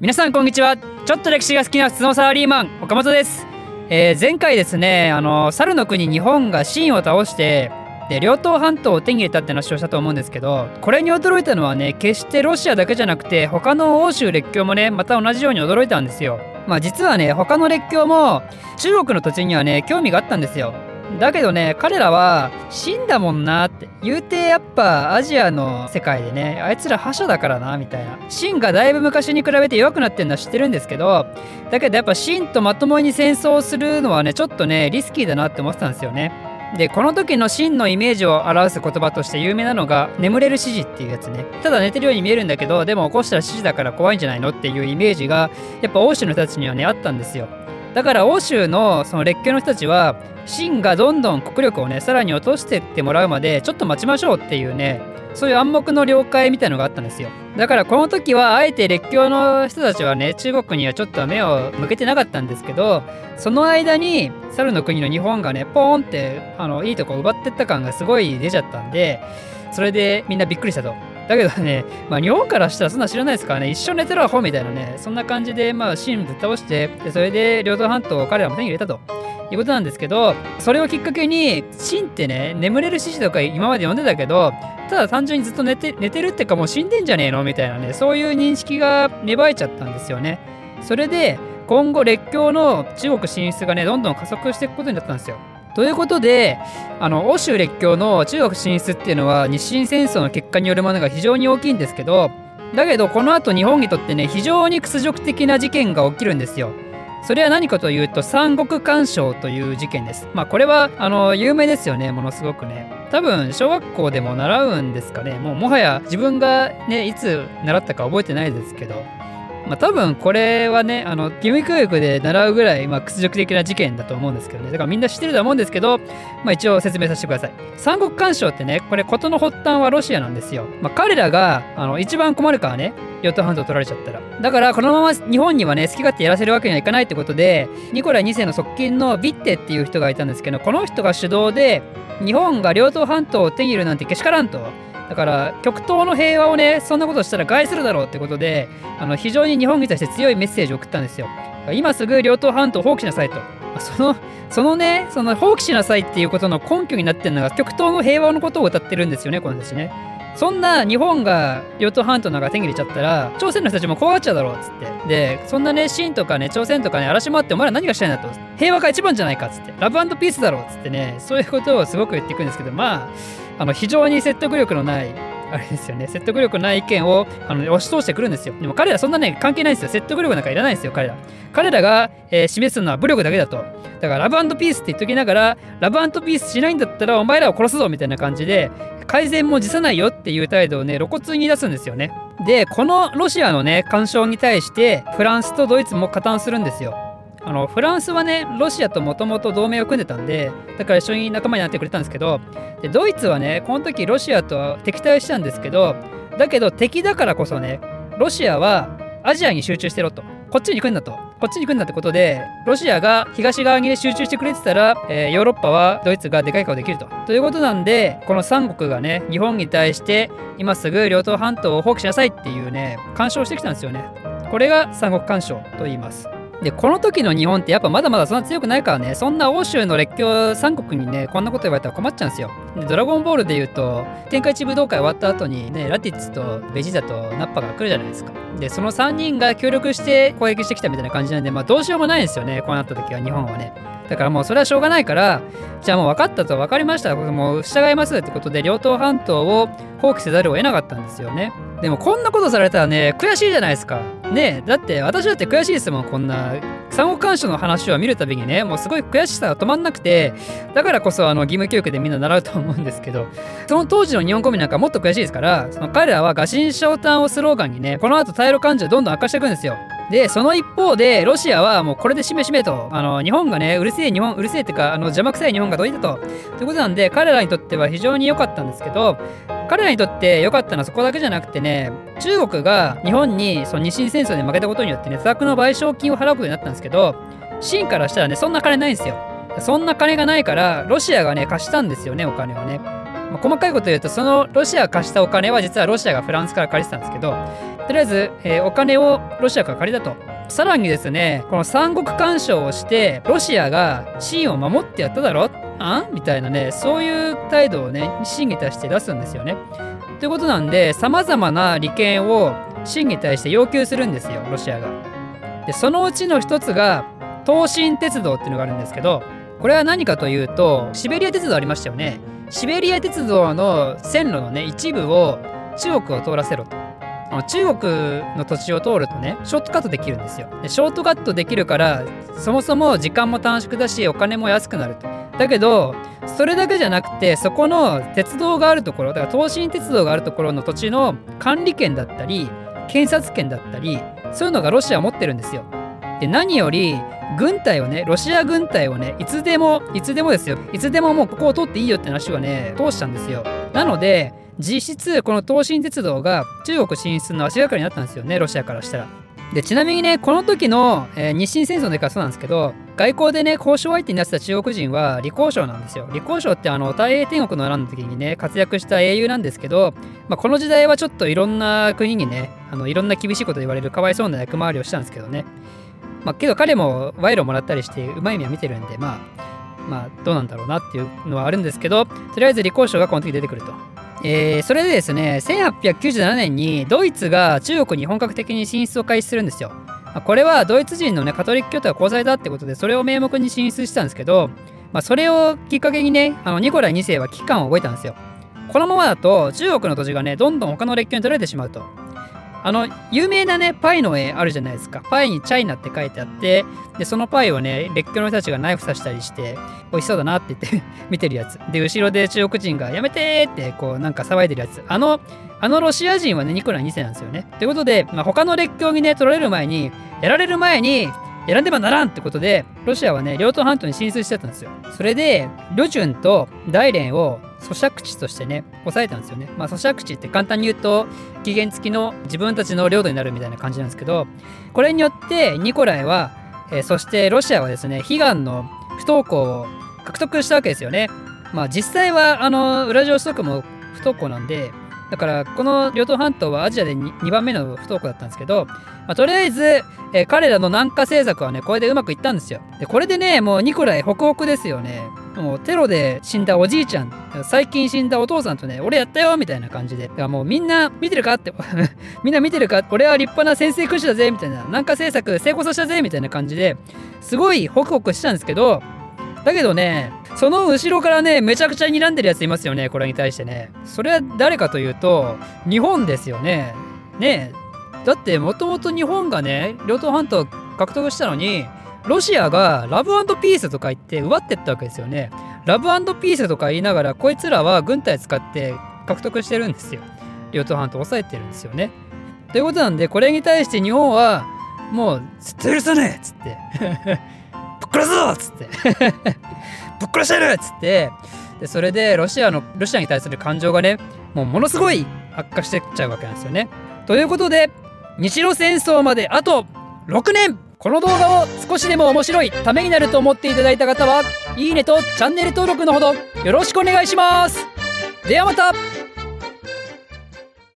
皆さんこんにちは。ちょっと歴史が好きな普通のサラリーマン岡本です、えー、前回ですねあの猿の国日本が秦を倒してで両党半島を手に入れたって話をしたと思うんですけどこれに驚いたのはね決してロシアだけじゃなくて他の欧州列強もねまた同じように驚いたんですよ。まあ実はね他の列強も中国の土地にはね興味があったんですよ。だけどね彼らは死んだもんなって。言うてやっぱアジアの世界でねあいつら覇者だからなみたいな。秦がだいぶ昔に比べて弱くなってるのは知ってるんですけどだけどやっぱ秦とまともに戦争するのはねちょっとねリスキーだなって思ってたんですよね。でこの時の秦のイメージを表す言葉として有名なのが眠れる指示っていうやつね。ただ寝てるように見えるんだけどでも起こしたら指示だから怖いんじゃないのっていうイメージがやっぱ欧州の人たちにはねあったんですよ。だから欧州のその列強の人たちは秦がどんどん国力をねさらに落としてってもらうまでちょっと待ちましょうっていうねそういう暗黙の了解みたいのがあったんですよ。だからこの時はあえて列強の人たちはね中国にはちょっと目を向けてなかったんですけどその間に猿の国の日本がねポーンってあのいいとこ奪ってった感がすごい出ちゃったんでそれでみんなびっくりしたと。だけどね、まあ、日本からしたらそんな知らないですからね、一緒寝てるアホみたいなね、そんな感じで、まあ、秦ぶっ倒して、でそれで両党半島を彼らも手に入れたと。いうことなんですけど、それをきっかけに、秦ってね、眠れる獅子とか今まで読んでたけど、ただ単純にずっと寝て寝てるってかもう死んでんじゃねえの？みたいなね、そういう認識が芽生えちゃったんですよね。それで、今後列強の中国進出がね、どんどん加速していくことになったんですよ。ということであの欧州列強の中国進出っていうのは日清戦争の結果によるものが非常に大きいんですけどだけどこの後日本にとってね非常に屈辱的な事件が起きるんですよ。それは何かというと三国干渉という事件です。まあこれはあの有名ですよねものすごくね。多分小学校でも習うんですかねもうもはや自分がねいつ習ったか覚えてないですけどまあ、多分これはね、あの、義務教育で習うぐらい、まあ、屈辱的な事件だと思うんですけどね。だからみんな知ってると思うんですけど、まあ、一応説明させてください。三国干渉ってね、これ事の発端はロシアなんですよ。まあ、彼らが、あの、一番困るからね、ヨット半島取られちゃったら。だから、このまま日本にはね、好き勝手やらせるわけにはいかないってことで、ニコライ2世の側近のビッテっていう人がいたんですけど、この人が主導で、日本が両党半島を手に入れるなんてけしからんと。だから極東の平和をねそんなことしたら害するだろうってことであの非常に日本に対して強いメッセージを送ったんですよ。今すぐ両党半島を放棄しなさいと。そのそのねその放棄しなさいっていうことの根拠になってるのが極東の平和のことを歌ってるんですよねこの人たちね。そんな日本が両党半島なんか手に入れちゃったら朝鮮の人たちも怖がっちゃうだろうっつって。でそんなね清とかね朝鮮とかね嵐回ってお前ら何がしたいんだと平和が一番じゃないかっつって。ラブピースだろうっつってね。そういうことをすごく言っていくんですけどまああの非常に説得力のないあれですよね。説得力ない意見をあの押し通してくるんですよ。でも彼らそんなね関係ないんですよ。説得力なんかいらないんですよ彼ら。彼らが、えー、示すのは武力だけだと。だからラブピースって言っときながらラブピースしないんだったらお前らを殺すぞみたいな感じで改善も辞さないよっていう態度をね露骨に出すんですよね。でこのロシアのね干渉に対してフランスとドイツも加担するんですよ。あのフランスはねロシアともともと同盟を組んでたんでだから一緒に仲間になってくれたんですけどでドイツはねこの時ロシアと敵対したんですけどだけど敵だからこそねロシアはアジアに集中してろと。こっちに行くんだと。こっちに行くんだってことでロシアが東側に集中してくれてたら、えー、ヨーロッパはドイツがでかい顔できると。ということなんでこの3国がね日本に対して今すぐ両党半島を放棄しなさいっていうね干渉してきたんですよね。これが三国干渉と言います。でこの時の日本ってやっぱまだまだそんな強くないからね。そんな欧州の列強三国にねこんなこと言われたら困っちゃうんですよ。でドラゴンボールで言うと天下一武道会終わった後にねラティッツとベジータとナッパが来るじゃないですか。でその3人が協力して攻撃してきたみたいな感じなんでまあどうしようもないんですよねこうなった時は日本はね。だからもうそれはしょうがないからじゃあもう分かったと分かりましたもう従いますってことで両党半島を放棄せざるを得なかったんですよね。でもこんなことされたらね悔しいじゃないですか。ねだって私だって悔しいですもんこんな三国干渉の話を見るたびにねもうすごい悔しさが止まんなくてだからこそあの義務教育でみんな習うと思うんですけど その当時の日本国民なんかもっと悔しいですからその彼らは餓心昇胆をスローガンにねこの後対ロ感情どんどん悪化していくんですよで、その一方で、ロシアはもうこれでしめしめと、あの、日本がね、うるせえ日本、うるせえっていうか、あの、邪魔くさい日本がどいたと。ということなんで、彼らにとっては非常に良かったんですけど、彼らにとって良かったのはそこだけじゃなくてね、中国が日本にその日清戦争で負けたことによってね、多額の賠償金を払うことになったんですけど、清からしたらね、そんな金ないんですよ。そんな金がないから、ロシアがね、貸したんですよね、お金をね。まあ、細かいこと言うと、そのロシアが貸したお金は実はロシアがフランスから借りてたんですけど、とりあえず、えー、お金をロシアから借りたとさらにですねこの三国干渉をしてロシアが秦を守ってやっただろあん？みたいなねそういう態度をね秦に対して出すんですよね。ということなんでさまざまな利権を秦に対して要求するんですよロシアが。でそのうちの一つが東進鉄道っていうのがあるんですけどこれは何かというとシベリア鉄道ありましたよね。シベリア鉄道の線路のね一部を中国を通らせろと。中国の土地を通るとねショートカットできるんですよでショートカットできるからそもそも時間も短縮だしお金も安くなるとだけどそれだけじゃなくてそこの鉄道があるところだから東進鉄道があるところの土地の管理権だったり検察権だったりそういうのがロシアは持ってるんですよ。で何より軍隊をねロシア軍隊をねいつでもいつでもですよ。いつでももうここを通っていいよって話はね通したんですよ。なので実質この東進鉄道が中国進出の足がかりになったんですよねロシアからしたら。でちなみにねこの時の、えー、日清戦争の時からそうなんですけど外交でね交渉相手になってた中国人は李光章なんですよ。李光章ってあの大英天国の乱の時にね活躍した英雄なんですけど、まあ、この時代はちょっといろんな国にねあのいろんな厳しいこと言われるかわいそうな役回りをしたんですけどね。まあ、けど彼も賄賂もらったりしてうまい目は見てるんでまあまあどうなんだろうなっていうのはあるんですけどとりあえず李光章がこの時出てくると。えー、それでですね1897年にドイツが中国に本格的に進出を開始するんですよ。これはドイツ人のねカトリック教徒が交際だってことでそれを名目に進出したんですけど、まあ、それをきっかけにねあのニコライ2世は危機感を覚えたんですよ。このままだと中国の土地がねどんどん他の列強に取られてしまうと。あの有名なねパイの絵あるじゃないですか。パイにチャイナって書いてあってでそのパイをね列強の人たちがナイフ刺したりして美味しそうだなって言って 見てるやつ。で後ろで中国人がやめてってこうなんか騒いでるやつ。あのあのロシア人はねニコラ2世なんですよね。ということで、まあ、他の列強にね取られる前にやられる前に選んではならんってことでロシアはね両党半島に進出してたんですよ。それで旅順と大連を咀嚼地としてね抑えたんですよね。まあ咀嚼地って簡単に言うと期限付きの自分たちの領土になるみたいな感じなんですけどこれによってニコライは、えー、そしてロシアはですね悲願の不登校を獲得したわけですよね。まあ実際はあのウラジオストクも不登校なんでだからこの両党半島はアジアで 2, 番目の不登校だったんですけど、まあ、とりあえず、えー、彼らの南下政策はねこれでうまくいったんですよ。でこれでねもうニコライホクホクですよね。もうテロで死んだおじいちゃん。最近死んだお父さんとね俺やったよみたいな感じで。だからもうみんな見てるかって。みんな見てるか？俺は立派な先生君主だぜみたいな。南下政策成功させたぜみたいな感じですごいホクホクしたんですけどだけどねその後ろからねめちゃくちゃ睨んでるやついますよねこれに対してね。それは誰かというと日本ですよね。ねだってもともと日本がね両党半島獲得したのにロシアがラブピースとか言って奪ってったわけですよね。ラブピースとか言いながらこいつらは軍隊使って獲得してるんですよ。両党半島抑えてるんですよね。ということなんでこれに対して日本はもう「絶対許さねえ!」っつって「ぶっ殺すぞ!」っつって「ぶっ殺してる!」っつってでそれでロシアのロシアに対する感情がねもうものすごい悪化してっちゃうわけなんですよね。ということで日露戦争まであと6年この動画を少しでも面白いためになると思っていただいた方はいいねとチャンネル登録のほどよろしくお願いします。ではまた。